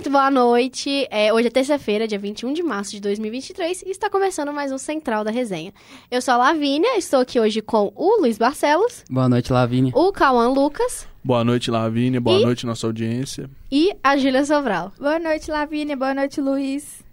Muito boa noite. É, hoje é terça-feira, dia 21 de março de 2023 e está começando mais um Central da Resenha. Eu sou a Lavínia, estou aqui hoje com o Luiz Barcelos. Boa noite, Lavínia. O Cauã Lucas. Boa noite, Lavínia. Boa e... noite, nossa audiência. E a Júlia Sobral. Boa noite, Lavínia. Boa noite, Luiz.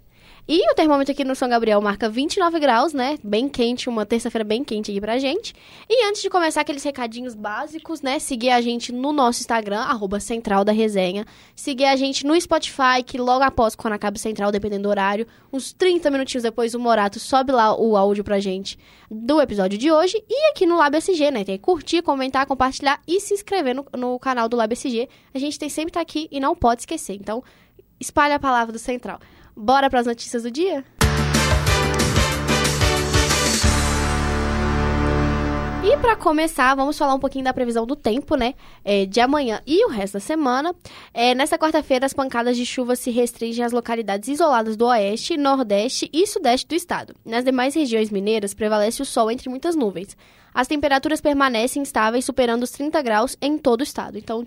E o termômetro aqui no São Gabriel marca 29 graus, né? Bem quente, uma terça-feira bem quente aqui pra gente. E antes de começar aqueles recadinhos básicos, né? Seguir a gente no nosso Instagram, arroba Central da Resenha. Seguir a gente no Spotify, que logo após, quando acaba o Central, dependendo do horário, uns 30 minutinhos depois, o Morato sobe lá o áudio pra gente do episódio de hoje. E aqui no Lab SG, né? Tem que curtir, comentar, compartilhar e se inscrever no, no canal do Lab SG. A gente tem sempre tá aqui e não pode esquecer. Então, espalha a palavra do Central. Bora para as notícias do dia? E para começar, vamos falar um pouquinho da previsão do tempo, né? É, de amanhã e o resto da semana. É, nesta quarta-feira, as pancadas de chuva se restringem às localidades isoladas do oeste, nordeste e sudeste do estado. Nas demais regiões mineiras, prevalece o sol entre muitas nuvens. As temperaturas permanecem estáveis, superando os 30 graus em todo o estado. Então,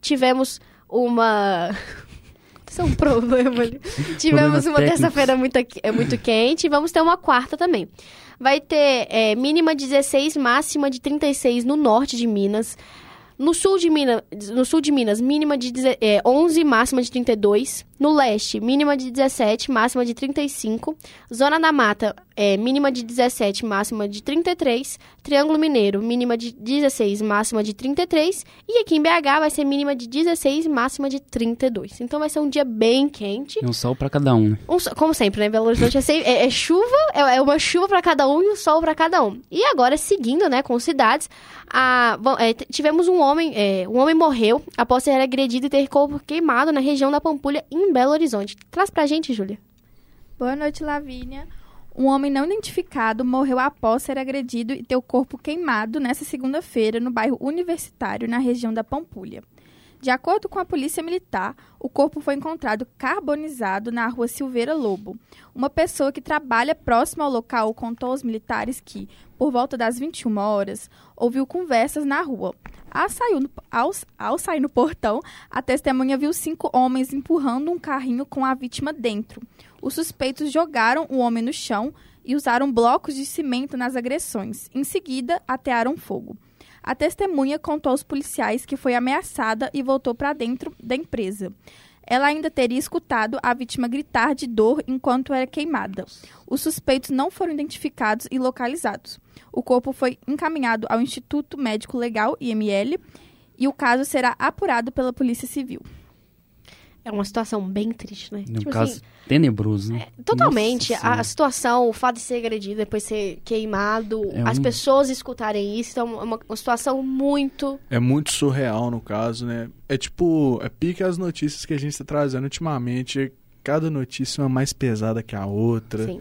tivemos uma isso é um problema. Tivemos uma terça-feira muito, é muito quente e vamos ter uma quarta também. Vai ter é, mínima de 16, máxima de 36 no norte de Minas. No sul de Minas, no sul de Minas mínima de é, 11, máxima de 32. No leste, mínima de 17, máxima de 35. Zona da Mata, é, mínima de 17, máxima de 33. Triângulo Mineiro, mínima de 16, máxima de 33. E aqui em BH vai ser mínima de 16, máxima de 32. Então vai ser um dia bem quente. E um sol para cada um? Um, como sempre, né? Belo Horizonte é, é, é chuva, é, é, uma chuva para cada um e um sol para cada um. E agora, seguindo, né, com cidades, a, bom, é, tivemos um homem, é, um homem morreu após ser agredido e ter corpo queimado na região da Pampulha, em Belo Horizonte. Traz pra gente, Júlia. Boa noite, Lavínia. Um homem não identificado morreu após ser agredido e ter o corpo queimado nesta segunda-feira no bairro Universitário, na região da Pampulha. De acordo com a Polícia Militar, o corpo foi encontrado carbonizado na rua Silveira Lobo. Uma pessoa que trabalha próximo ao local contou aos militares que, por volta das 21 horas, ouviu conversas na rua. Ao sair, no, ao, ao sair no portão, a testemunha viu cinco homens empurrando um carrinho com a vítima dentro. Os suspeitos jogaram o homem no chão e usaram blocos de cimento nas agressões. Em seguida, atearam fogo. A testemunha contou aos policiais que foi ameaçada e voltou para dentro da empresa. Ela ainda teria escutado a vítima gritar de dor enquanto era queimada. Os suspeitos não foram identificados e localizados. O corpo foi encaminhado ao Instituto Médico Legal, IML, e o caso será apurado pela Polícia Civil. É uma situação bem triste, né? Um tipo caso assim, tenebroso, né? É, totalmente. A, a, situação, o fato de ser agredido, depois ser queimado, é as pessoas escutarem isso, então é uma, uma, situação muito... É muito surreal, no caso, né? É tipo, é pique as notícias que a gente está trazendo ultimamente. Cada notícia é uma mais pesada que a outra. Sim.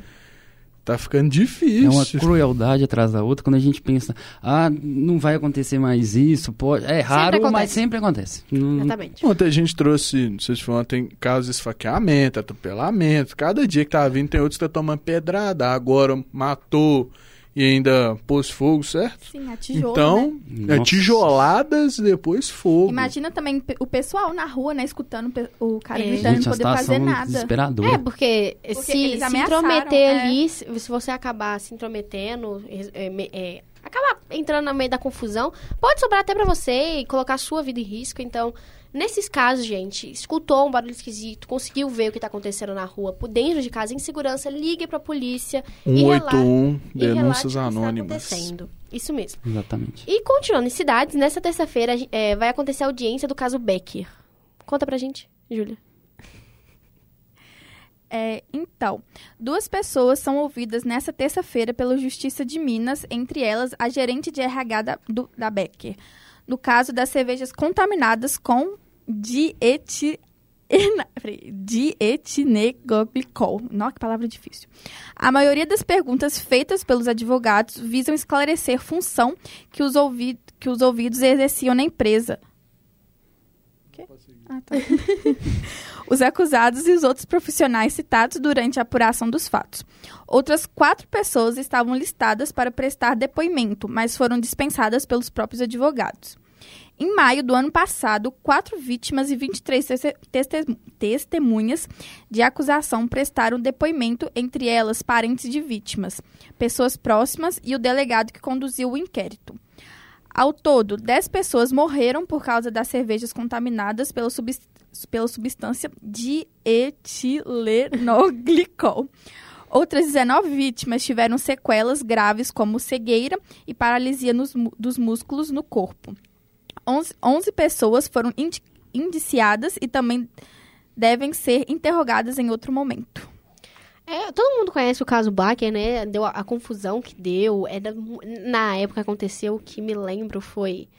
Tá ficando difícil. É uma crueldade atrás da outra. Quando a gente pensa, ah, não vai acontecer mais isso, pode. É raro, sempre mas sempre acontece. Exatamente. Ontem a gente trouxe, não sei se foi ontem, casos de esfaqueamento, atropelamento. Cada dia que tá vindo tem outros que tá tomando pedrada. Agora matou e ainda pôs fogo, certo? Sim, a tijolo, Então, né? é, tijoladas e depois fogo. Imagina também o pessoal na rua, né, escutando o cara é. gritando, não poder fazer nada. É, porque, porque se, se intrometer é. ali, se você acabar se intrometendo, é, é, acabar entrando no meio da confusão, pode sobrar até para você e colocar a sua vida em risco, então... Nesses casos, gente, escutou um barulho esquisito, conseguiu ver o que está acontecendo na rua, por dentro de casa, em segurança, ligue para a polícia 181, e denúncias anônimas. Isso mesmo. Exatamente. E continuando em cidades, nessa terça-feira é, vai acontecer a audiência do caso Becker. Conta pra gente, Júlia. É, então, duas pessoas são ouvidas nessa terça-feira pela Justiça de Minas, entre elas a gerente de RH da, do, da Becker, no caso das cervejas contaminadas com dieti dietinegoglicol. Nossa, que palavra difícil. A maioria das perguntas feitas pelos advogados visam esclarecer função que os, ouvi que os ouvidos exerciam na empresa. Ah, tá. os acusados e os outros profissionais citados durante a apuração dos fatos. Outras quatro pessoas estavam listadas para prestar depoimento, mas foram dispensadas pelos próprios advogados. Em maio do ano passado, quatro vítimas e 23 testemunhas de acusação prestaram depoimento, entre elas parentes de vítimas, pessoas próximas e o delegado que conduziu o inquérito. Ao todo, 10 pessoas morreram por causa das cervejas contaminadas pela, subst pela substância dietilenoglicol. Outras 19 vítimas tiveram sequelas graves como cegueira e paralisia nos, dos músculos no corpo. 11, 11 pessoas foram indiciadas e também devem ser interrogadas em outro momento. É, todo mundo conhece o caso Baker, né? Deu a, a confusão que deu. É da, na época aconteceu, o que me lembro foi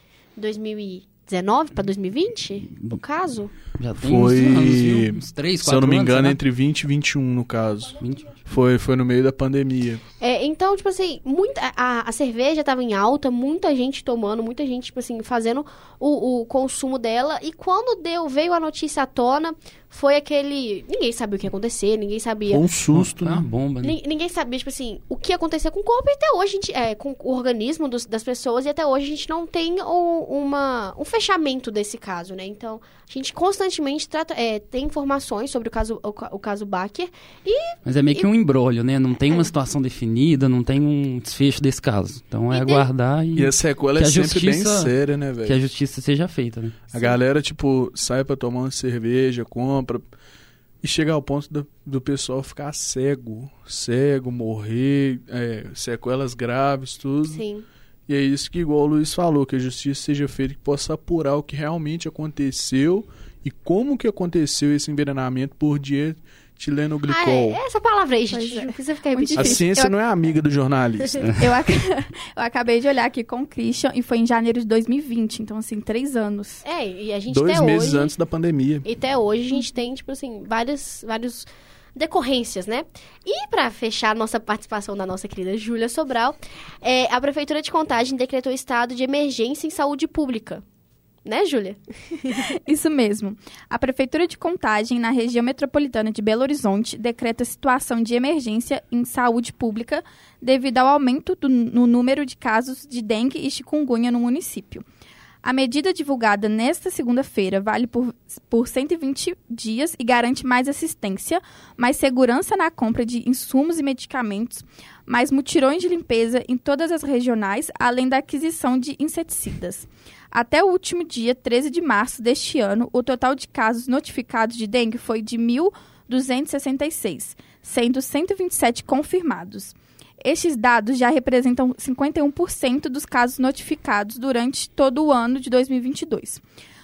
2019 para 2020, o caso? Já tem foi, uns, anos, uns 3, 4 Se eu não me engano, anos, né? entre 20 e 21 no caso. 20? Foi, foi no meio da pandemia. É, então, tipo assim, muita, a, a cerveja estava em alta, muita gente tomando, muita gente, tipo assim, fazendo o, o consumo dela. E quando deu, veio a notícia à tona, foi aquele. Ninguém sabia o que ia acontecer, ninguém sabia. Um susto, né? Uma bomba, né? Ninguém sabia, tipo assim, o que ia acontecer com o corpo e até hoje, a gente, é, com o organismo dos, das pessoas, e até hoje a gente não tem o, uma, um fechamento desse caso, né? Então, a gente constantemente trata, é, tem informações sobre o caso, o, o caso Baker e. Mas é meio que um embrólio, né? Não tem é. uma situação definida, não tem um desfecho desse caso. Então é aguardar e. E a sequela é sempre justiça, bem séria, né, velho? Que a justiça seja feita, né? A Sim. galera, tipo, sai pra tomar uma cerveja, compra. E chega ao ponto do, do pessoal ficar cego, cego, morrer, é, sequelas graves, tudo. Sim. E é isso que, igual o Luiz falou, que a justiça seja feita, que possa apurar o que realmente aconteceu e como que aconteceu esse envenenamento por dia tilenoglicol. Ah, é, essa palavra aí, gente. É. Precisa ficar repetindo. A ciência eu... não é amiga do jornalista. eu, ac... eu acabei de olhar aqui com o Christian e foi em janeiro de 2020. Então, assim, três anos. É, e a gente Dois meses hoje... antes da pandemia. E até hoje a gente tem, tipo assim, vários, vários decorrências, né? E para fechar a nossa participação da nossa querida Júlia Sobral, é, a Prefeitura de Contagem decretou estado de emergência em saúde pública né, Júlia? Isso mesmo. A Prefeitura de Contagem, na região metropolitana de Belo Horizonte, decreta situação de emergência em saúde pública devido ao aumento do, no número de casos de dengue e chikungunya no município. A medida divulgada nesta segunda-feira vale por, por 120 dias e garante mais assistência, mais segurança na compra de insumos e medicamentos, mais mutirões de limpeza em todas as regionais, além da aquisição de inseticidas. Até o último dia, 13 de março deste ano, o total de casos notificados de dengue foi de 1.266, sendo 127 confirmados. Estes dados já representam 51% dos casos notificados durante todo o ano de 2022.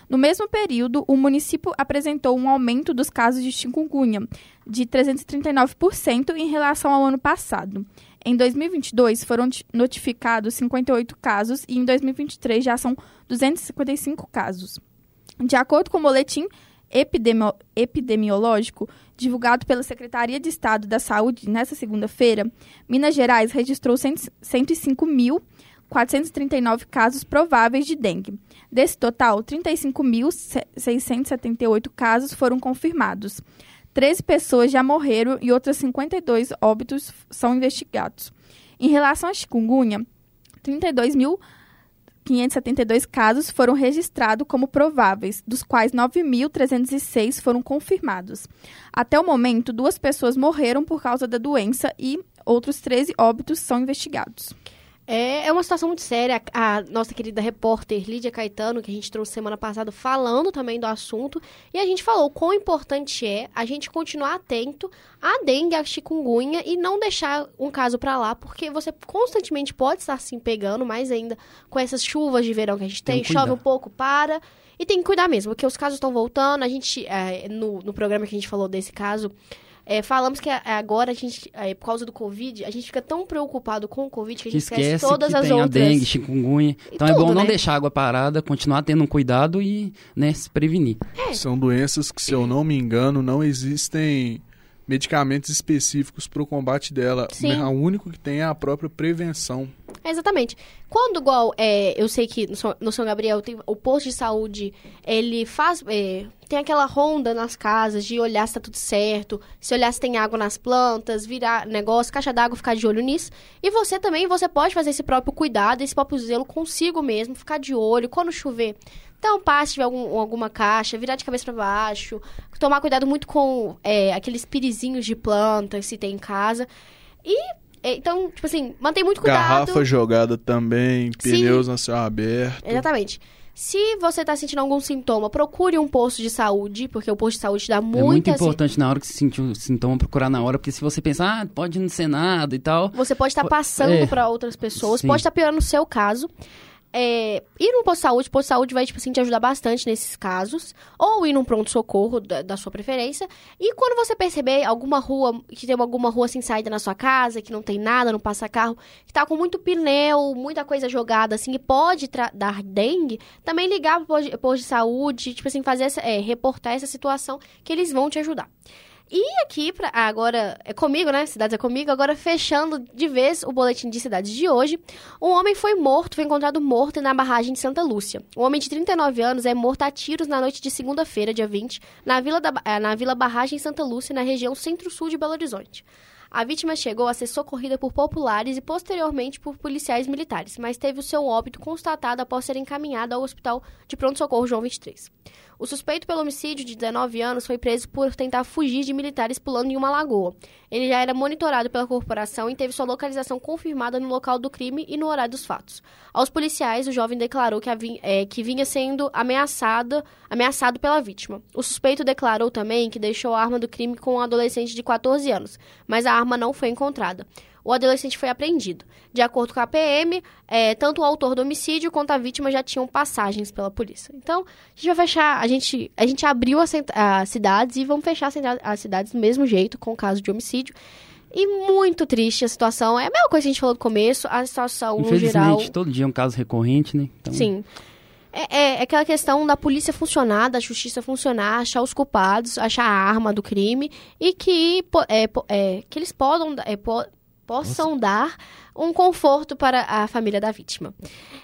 No mesmo período, o município apresentou um aumento dos casos de chikungunya de 339% em relação ao ano passado. Em 2022, foram notificados 58 casos e em 2023 já são 255 casos. De acordo com o boletim epidemi epidemiológico divulgado pela Secretaria de Estado da Saúde nesta segunda-feira, Minas Gerais registrou 105.439 casos prováveis de dengue. Desse total, 35.678 casos foram confirmados. 13 pessoas já morreram e outras 52 óbitos são investigados. Em relação à chikungunya, 32.572 casos foram registrados como prováveis, dos quais 9.306 foram confirmados. Até o momento, duas pessoas morreram por causa da doença e outros 13 óbitos são investigados. É, é uma situação muito séria. A, nossa querida repórter Lídia Caetano, que a gente trouxe semana passada, falando também do assunto. E a gente falou quão importante é a gente continuar atento à dengue, à chikungunya e não deixar um caso para lá, porque você constantemente pode estar se pegando, mais ainda com essas chuvas de verão que a gente tem. tem chove um pouco, para. E tem que cuidar mesmo, porque os casos estão voltando. A gente, é, no, no programa que a gente falou desse caso, é, falamos que agora a gente, é, por causa do Covid, a gente fica tão preocupado com o Covid que a gente esquece, esquece todas que as tem outras. A dengue, chikungunya. Então tudo, é bom não né? deixar a água parada, continuar tendo um cuidado e né, se prevenir. É. São doenças que, se eu não me engano, não existem medicamentos específicos para o combate dela. Sim. O único que tem é a própria prevenção. É exatamente. Quando, igual, é, eu sei que no São Gabriel tem, o posto de saúde, ele faz. É, tem aquela ronda nas casas de olhar se tá tudo certo, se olhar se tem água nas plantas, virar negócio, caixa d'água, ficar de olho nisso. E você também, você pode fazer esse próprio cuidado, esse próprio zelo consigo mesmo, ficar de olho. Quando chover, Então, passe tiver algum, alguma caixa, virar de cabeça para baixo, tomar cuidado muito com é, aqueles pirizinhos de planta se tem em casa. E então, tipo assim, mantém muito cuidado. Garrafa jogada também, pneus Sim, no céu aberto. Exatamente. Se você está sentindo algum sintoma, procure um posto de saúde, porque o posto de saúde dá muita... É muito importante na hora que você sentir o sintoma, procurar na hora, porque se você pensar, ah, pode não ser nada e tal... Você pode estar tá passando é, para outras pessoas, sim. pode estar tá piorando o seu caso é, ir num posto de saúde, posto de saúde vai, tipo assim, te ajudar bastante nesses casos. Ou ir num pronto-socorro da, da, sua preferência. E quando você perceber alguma rua, que tem alguma rua sem saída na sua casa, que não tem nada, não passa carro, que tá com muito pneu, muita coisa jogada, assim, e pode dar dengue, também ligar pro posto, posto de saúde, tipo assim, fazer essa, é, reportar essa situação, que eles vão te ajudar. E aqui, pra, agora, é comigo, né? Cidades é comigo. Agora, fechando de vez o boletim de cidades de hoje. Um homem foi morto, foi encontrado morto na barragem de Santa Lúcia. Um homem de 39 anos é morto a tiros na noite de segunda-feira, dia 20, na Vila, da, eh, na Vila Barragem Santa Lúcia, na região centro-sul de Belo Horizonte. A vítima chegou a ser socorrida por populares e posteriormente por policiais militares, mas teve o seu óbito constatado após ser encaminhada ao Hospital de Pronto-Socorro João 23. O suspeito pelo homicídio de 19 anos foi preso por tentar fugir de militares pulando em uma lagoa. Ele já era monitorado pela corporação e teve sua localização confirmada no local do crime e no horário dos fatos. Aos policiais, o jovem declarou que, é, que vinha sendo ameaçado, ameaçado pela vítima. O suspeito declarou também que deixou a arma do crime com um adolescente de 14 anos, mas a arma não foi encontrada o adolescente foi apreendido. De acordo com a PM, é, tanto o autor do homicídio quanto a vítima já tinham passagens pela polícia. Então, a gente vai fechar, a gente, a gente abriu as, cidades e vamos fechar as cidades do mesmo jeito, com o caso de homicídio. E muito triste a situação. É a mesma coisa que a gente falou no começo, a situação no geral. todo dia é um caso recorrente, né? Então... Sim. É, é, é, aquela questão da polícia funcionar, da justiça funcionar, achar os culpados, achar a arma do crime e que, é, é, que eles podam, é, possam Nossa. dar um conforto para a família da vítima.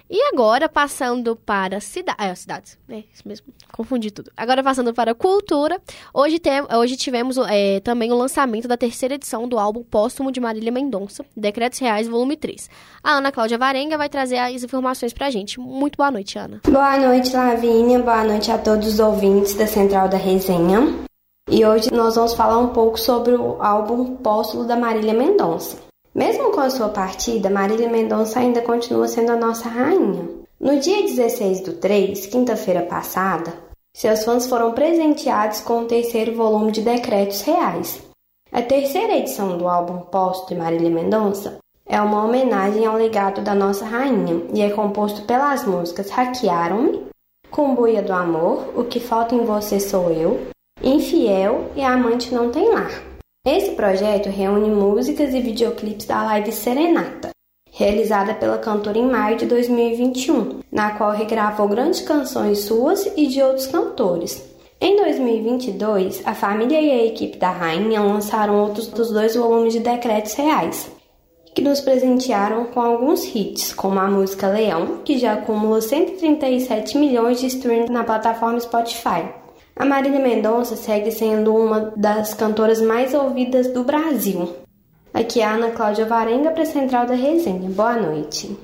E agora, passando para cida é, cidades. É, isso mesmo, confundi tudo. Agora, passando para cultura. Hoje, tem, hoje tivemos é, também o lançamento da terceira edição do álbum póstumo de Marília Mendonça, Decretos Reais, volume 3. A Ana Cláudia Varenga vai trazer as informações para a gente. Muito boa noite, Ana. Boa noite, Lavínia. Boa noite a todos os ouvintes da Central da Resenha. E hoje nós vamos falar um pouco sobre o álbum Póstulo da Marília Mendonça. Mesmo com a sua partida, Marília Mendonça ainda continua sendo a nossa rainha. No dia 16 do 3, quinta-feira passada, seus fãs foram presenteados com o terceiro volume de Decretos Reais. A terceira edição do álbum Posto de Marília Mendonça é uma homenagem ao legado da nossa rainha e é composto pelas músicas Hackearam-me, Cumbuia do Amor, O que Falta em Você Sou Eu, Infiel e Amante Não Tem Lar. Esse projeto reúne músicas e videoclipes da live Serenata, realizada pela cantora em maio de 2021, na qual regravou grandes canções suas e de outros cantores. Em 2022, a família e a equipe da Rainha lançaram outros dos dois volumes de decretos reais, que nos presentearam com alguns hits, como a música Leão, que já acumula 137 milhões de streams na plataforma Spotify. A Marília Mendonça segue sendo uma das cantoras mais ouvidas do Brasil. Aqui é a Ana Cláudia Varenga para a Central da Resenha. Boa noite.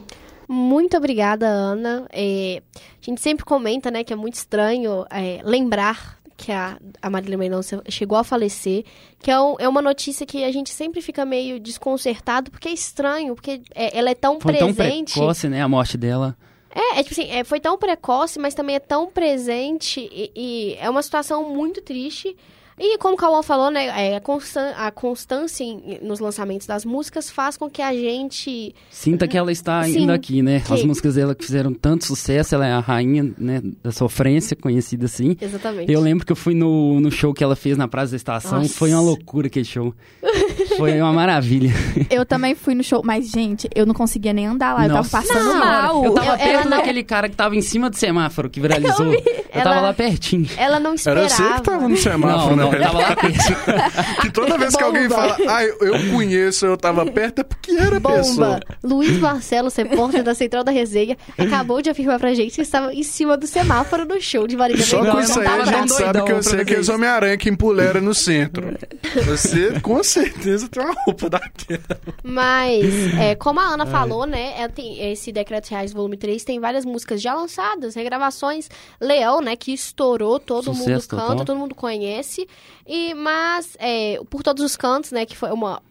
Muito obrigada, Ana. É, a gente sempre comenta né, que é muito estranho é, lembrar que a, a Marília Mendonça chegou a falecer, que é, um, é, uma notícia que a gente sempre fica meio desconcertado, porque é estranho, porque é, ela é tão Foi presente. tão precoce, né, a morte dela. É, é tipo assim, é, foi tão precoce, mas também é tão presente e, e é uma situação muito triste. E como o Cauã falou, né, é, a, constan a constância em, nos lançamentos das músicas faz com que a gente... Sinta que ela está Sim, ainda aqui, né? Que... As músicas dela que fizeram tanto sucesso, ela é a rainha né, da sofrência, conhecida assim. Exatamente. Eu lembro que eu fui no, no show que ela fez na Praça da Estação, Nossa. foi uma loucura aquele show. Foi uma maravilha. Eu também fui no show, mas, gente, eu não conseguia nem andar lá, Nossa. eu tava passando não, mal. Eu tava eu, perto daquele cara que tava em cima do semáforo, que viralizou. Eu, eu ela, tava lá pertinho. Ela não esperava. Era você que tava no semáforo, não, né? Não, tava lá perto. que toda vez que alguém fala, ah, eu conheço, eu tava perto, é porque era Bomba. pessoa. Luiz Marcelo, repórter da Central da Resenha, acabou de afirmar pra gente que estava em cima do semáforo no show de Marília Só com isso aí a gente sabe que eu sei que é Homem-Aranha que empulera no centro. Você, com certeza certeza tem uma roupa daquela. Mas, é, como a Ana falou, né? É, tem, esse Decreto Reais Volume 3 tem várias músicas já lançadas, regravações. Leão, né? Que estourou, todo Sucesso mundo canta, total. todo mundo conhece. E, mas, é, por todos os cantos, né? Que foi uma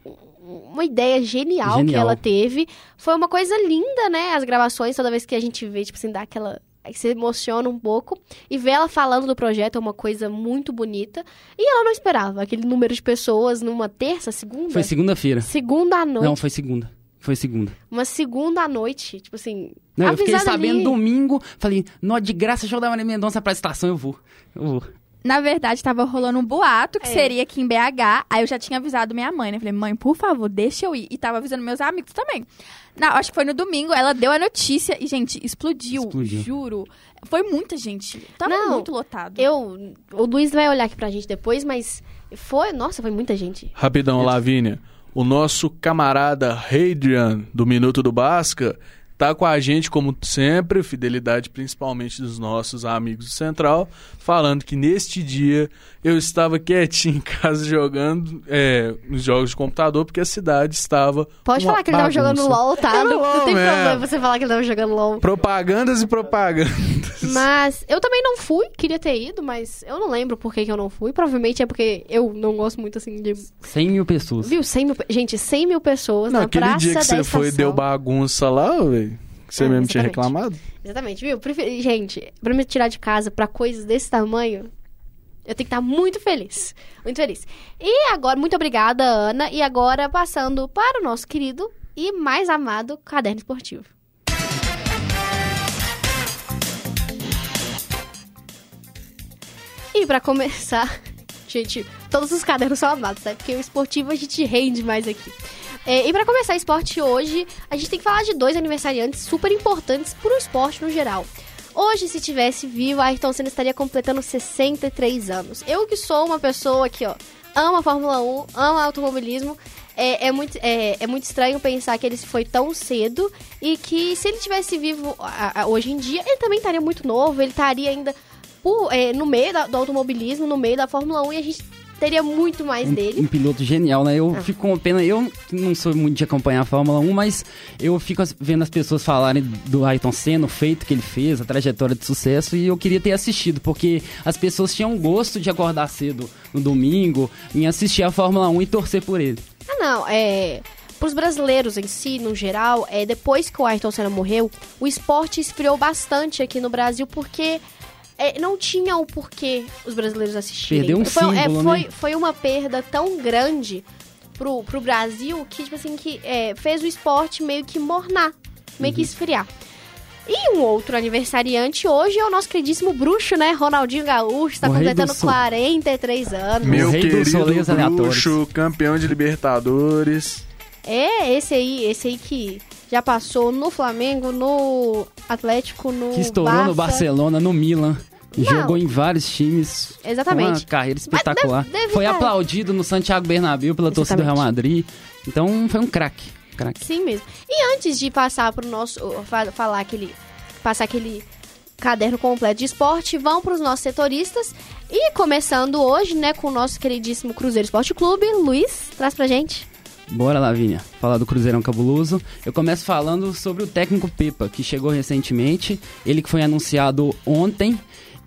uma ideia genial, genial, que ela teve. Foi uma coisa linda, né? As gravações, toda vez que a gente vê, tipo assim, dá aquela Aí você emociona um pouco. E ver ela falando do projeto é uma coisa muito bonita. E ela não esperava aquele número de pessoas numa terça, segunda? Foi segunda-feira. Segunda à noite. Não, foi segunda. Foi segunda. Uma segunda à noite, tipo assim. Não, eu fiquei sabendo ali. domingo. Falei, nó de graça, show da Maria Mendonça pra estação, eu vou. Eu vou. Na verdade, estava rolando um boato que é. seria aqui em BH. Aí eu já tinha avisado minha mãe, né? Falei, mãe, por favor, deixa eu ir. E tava avisando meus amigos também. Não, acho que foi no domingo, ela deu a notícia e, gente, explodiu, explodiu. juro. Foi muita gente. Tava Não, muito lotado. Eu. O Luiz vai olhar aqui pra gente depois, mas foi. Nossa, foi muita gente. Rapidão, Lavínia. O nosso camarada Hadrian, do Minuto do Basca, tá com a gente, como sempre, fidelidade principalmente dos nossos amigos do Central, falando que neste dia eu estava quietinho em casa jogando é, nos jogos de computador, porque a cidade estava. Pode falar que ele estava jogando LOL, tá? Não, não tem problema você falar que ele estava jogando LOL. Propagandas e propagandas. Mas eu também não fui, queria ter ido, mas eu não lembro por que, que eu não fui. Provavelmente é porque eu não gosto muito assim de. 100 mil pessoas. Viu? 100 mil... Gente, 100 mil pessoas não, na aquele praça dia que você foi deu bagunça lá, velho. Você é, mesmo exatamente. tinha reclamado? Exatamente, viu? Gente, pra me tirar de casa pra coisas desse tamanho, eu tenho que estar muito feliz. Muito feliz. E agora, muito obrigada, Ana. E agora, passando para o nosso querido e mais amado caderno esportivo. E para começar, gente, todos os cadernos são amados, né? Porque o esportivo a gente rende mais aqui. É, e para começar esporte hoje, a gente tem que falar de dois aniversariantes super importantes para o esporte no geral. Hoje, se tivesse vivo, Ayrton Senna estaria completando 63 anos. Eu que sou uma pessoa que, ó, ama Fórmula 1, ama automobilismo, é, é, muito, é, é muito estranho pensar que ele foi tão cedo e que se ele tivesse vivo a, a, hoje em dia, ele também estaria muito novo, ele estaria ainda por, é, no meio da, do automobilismo, no meio da Fórmula 1 e a gente teria muito mais um, dele. Um piloto genial, né? Eu ah. fico com pena. Eu não sou muito de acompanhar a Fórmula 1, mas eu fico vendo as pessoas falarem do Ayrton Senna, o feito que ele fez, a trajetória de sucesso, e eu queria ter assistido, porque as pessoas tinham gosto de acordar cedo no domingo em assistir a Fórmula 1 e torcer por ele. Ah, não. É para os brasileiros em si, no geral, é, depois que o Ayrton Senna morreu, o esporte esfriou bastante aqui no Brasil, porque é, não tinha o porquê os brasileiros assistirem. Perdeu um foi, símbolo, é, foi, né? foi uma perda tão grande pro, pro Brasil que, tipo assim, que é, fez o esporte meio que mornar, meio uhum. que esfriar. E um outro aniversariante hoje é o nosso queridíssimo bruxo, né? Ronaldinho Gaúcho, está completando 43 anos. Meu querido bruxo, campeão de Libertadores. É, esse aí, esse aí que já passou no Flamengo, no Atlético, no Que estourou Barça. no Barcelona, no Milan. Não. Jogou em vários times. Exatamente. Uma carreira espetacular. Deve, deve foi estar... aplaudido no Santiago Bernabéu pela Exatamente. torcida do Real Madrid. Então foi um craque. Crack. Sim mesmo. E antes de passar pro nosso. falar aquele. Passar aquele caderno completo de esporte, vão para os nossos setoristas. E começando hoje, né, com o nosso queridíssimo Cruzeiro Esporte Clube, Luiz, traz pra gente. Bora, Lavínia, falar do Cruzeirão Cabuloso. Eu começo falando sobre o técnico Pepa, que chegou recentemente. Ele que foi anunciado ontem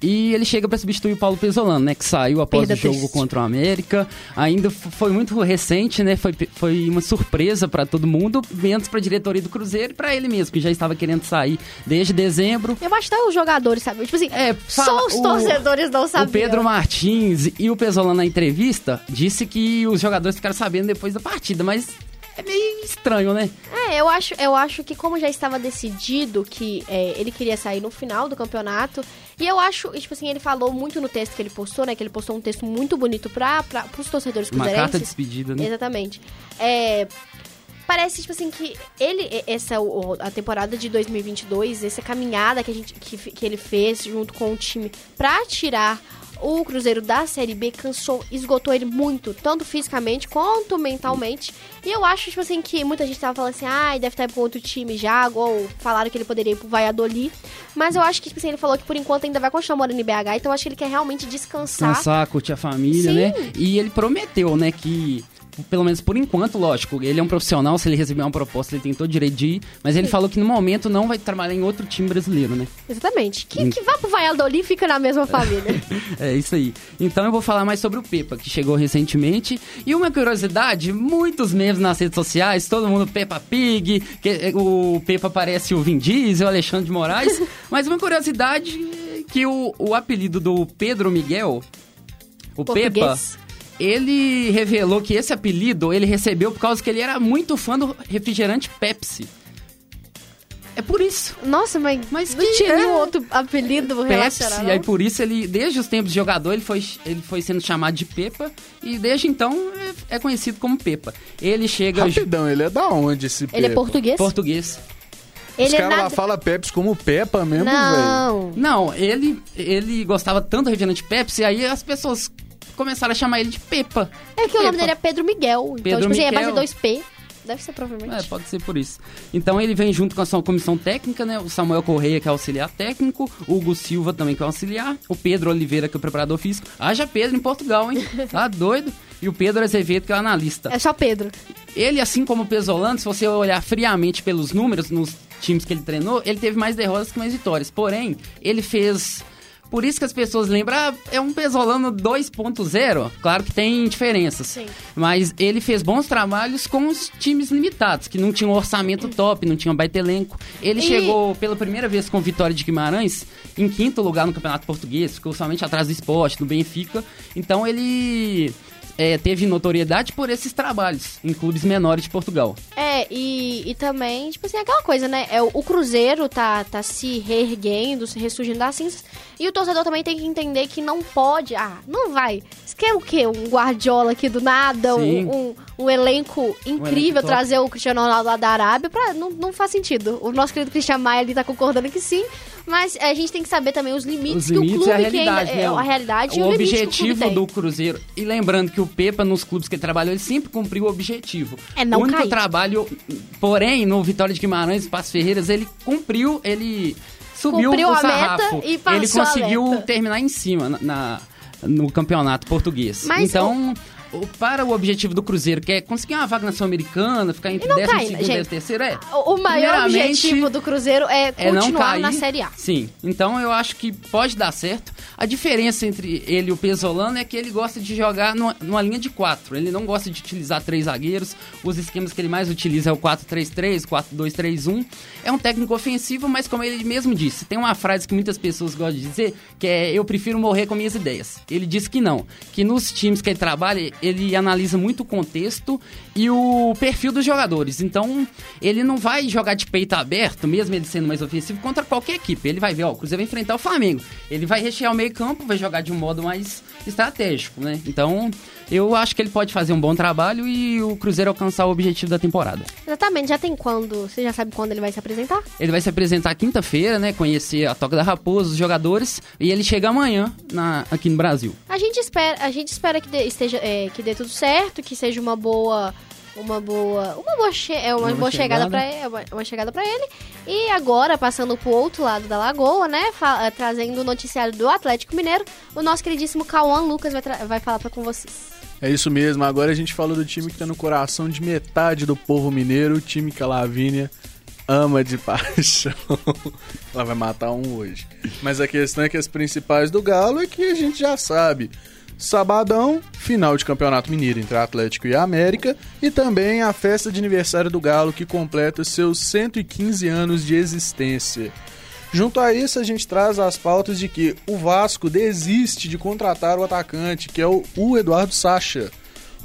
e ele chega para substituir o Paulo Pesolano, né? Que saiu após Perda o jogo contra o América. Ainda foi muito recente, né? Foi, foi uma surpresa para todo mundo, menos para a diretoria do Cruzeiro e para ele mesmo, que já estava querendo sair desde dezembro. Eu acho que os jogadores, sabe? Tipo assim, é, só os o, torcedores não sabiam. O Pedro Martins e o Pesolano na entrevista disse que os jogadores ficaram sabendo depois da partida, mas é meio estranho, né? É, eu acho, eu acho que como já estava decidido que é, ele queria sair no final do campeonato, e eu acho, tipo assim, ele falou muito no texto que ele postou, né? Que ele postou um texto muito bonito para pra, pros torcedores cruzeirenses. Uma carta de despedida, né? Exatamente. É, parece, tipo assim, que ele, essa, a temporada de 2022, essa caminhada que, a gente, que, que ele fez junto com o time pra tirar o Cruzeiro da Série B cansou, esgotou ele muito, tanto fisicamente quanto mentalmente. E eu acho, tipo assim, que muita gente tava falando assim, ah, deve estar pro outro time já, ou falaram que ele poderia ir pro Valladolid. Mas eu acho que, tipo assim, ele falou que por enquanto ainda vai continuar morando em BH, então eu acho que ele quer realmente descansar. Descansar, curtir a família, Sim. né? E ele prometeu, né, que pelo menos por enquanto, lógico, ele é um profissional, se ele receber uma proposta, ele tem todo o direito de ir, mas ele falou que no momento não vai trabalhar em outro time brasileiro, né? Exatamente. Que, que vá pro Valladolid e fica na mesma família. É isso aí. Então eu vou falar mais sobre o Pepa, que chegou recentemente. E uma curiosidade, muitos memes nas redes sociais, todo mundo Peppa Pig, que eh, o Pepa parece o Vin Diesel, o Alexandre de Moraes. mas uma curiosidade que o, o apelido do Pedro Miguel, o Pepa, Português. Ele revelou que esse apelido ele recebeu por causa que ele era muito fã do refrigerante Pepsi. É por isso. Nossa, mas, Mas não que tinha é? nenhum outro apelido. Pepsi, não? aí por isso ele, desde os tempos de jogador, ele foi, ele foi sendo chamado de Pepa e desde então é, é conhecido como Pepa. Ele chega Rapidão, ele é da onde esse Ele é português? português. Os Ele é caras lá nada... falam Pepsi como Peppa mesmo, velho. Não. Não, ele, ele gostava tanto do refrigerante Pepsi, aí as pessoas começaram a chamar ele de Pepa. É que o nome dele é Pedro Miguel. Então, Pedro tipo assim, é Miguel. base 2P. Deve ser provavelmente. É, pode ser por isso. Então ele vem junto com a sua comissão técnica, né? O Samuel Correia, que é auxiliar técnico, o Hugo Silva também, que é auxiliar, o Pedro Oliveira, que é o preparador físico. Haja Pedro em Portugal, hein? Tá doido? E o Pedro Azevedo, que é o analista. É só Pedro. Ele, assim como o Pesolano, se você olhar friamente pelos números nos times que ele treinou, ele teve mais derrotas que mais vitórias. Porém, ele fez. Por isso que as pessoas lembram, ah, é um Pesolano 2.0. Claro que tem diferenças. Sim. Mas ele fez bons trabalhos com os times limitados, que não tinham um orçamento top, não tinham um baita elenco. Ele E- chegou pela primeira vez com Vitória de Guimarães em quinto lugar no Campeonato Português, ficou somente atrás do esporte, do Benfica. Então ele é, teve notoriedade por esses trabalhos em clubes menores de Portugal. É, e, e também, tipo assim, aquela coisa, né? É, o, o Cruzeiro tá, tá se reerguendo, se ressurgindo das cinzas. E o torcedor também tem que entender que não pode. Ah, não vai. Você quer o quê? Um Guardiola aqui do nada? Um, um, um elenco incrível, top. trazer o Cristiano Ronaldo lá da Arábia? Pra, não, não faz sentido. O nosso querido Cristian Maia ali tá concordando que sim. Mas a gente tem que saber também os limites Os que o limites clube e a realidade, é, né? a realidade e o o o objetivo tem. do Cruzeiro. E lembrando que o Pepa, nos clubes que ele trabalhou, ele sempre cumpriu o objetivo. É não o único cair. trabalho, porém, no Vitória de Guimarães e Passos Ferreiras, ele cumpriu, ele subiu Cumpriu o sarrafo. e passou ele conseguiu terminar em cima na, na- no campeonato português. Mas então. o- Para o objetivo do Cruzeiro, que é conseguir uma vaga na Sul-Americana, ficar entre não 12 cai, segundo gente. e 13 terceiro, é. O maior objetivo do Cruzeiro é é continuar cair. na Série A. Sim. Então eu acho que pode dar certo. A diferença entre ele e o Pesolano é que ele gosta de jogar numa, numa linha de quatro. Ele não gosta de utilizar três zagueiros. Os esquemas que ele mais utiliza é o 4-3-3, 4-2-3-1. É um técnico ofensivo, mas como ele mesmo disse, tem uma frase que muitas pessoas gostam de dizer, que é eu prefiro morrer com minhas ideias. Ele disse que não, que nos times que ele trabalha, ele analisa muito o contexto e o perfil dos jogadores. Então, ele não vai jogar de peito aberto, mesmo ele sendo mais ofensivo, contra qualquer equipe. Ele vai ver, ó, o Cruzeiro vai enfrentar o Flamengo. Ele vai rechear o meio-campo, vai jogar de um modo mais estratégico, né? Então, eu acho que ele pode fazer um bom trabalho e o Cruzeiro alcançar o objetivo da temporada. Exatamente, já tem quando? Você já sabe quando ele vai se apresentar? Ele vai se apresentar quinta-feira, né? Conhecer a Toca da Raposa, os jogadores, e ele chega amanhã na- aqui no Brasil. A gente espera, a gente espera que dê, esteja, é, que dê tudo certo, que seja uma boa, uma boa, uma boa, che é uma, Uma boa chegada chegada. para ele, uma, uma chegada para ele. E agora passando pro outro lado da lagoa, né, eh, trazendo o noticiário do Atlético Mineiro, o nosso queridíssimo Cauã Lucas vai, vai falar para com vocês. É isso mesmo, agora a gente falou do time que tá no coração de metade do povo mineiro, o time que a Lavínia ama de paixão. Ela vai matar um hoje. Mas a questão é que as principais do Galo é que a gente já sabe. Sabadão, final de Campeonato Mineiro entre Atlético e América, e também a festa de aniversário do Galo que completa seus 115 anos de existência. Junto a isso, a gente traz as pautas de que o Vasco desiste de contratar o atacante, que é o, Eduardo Sacha.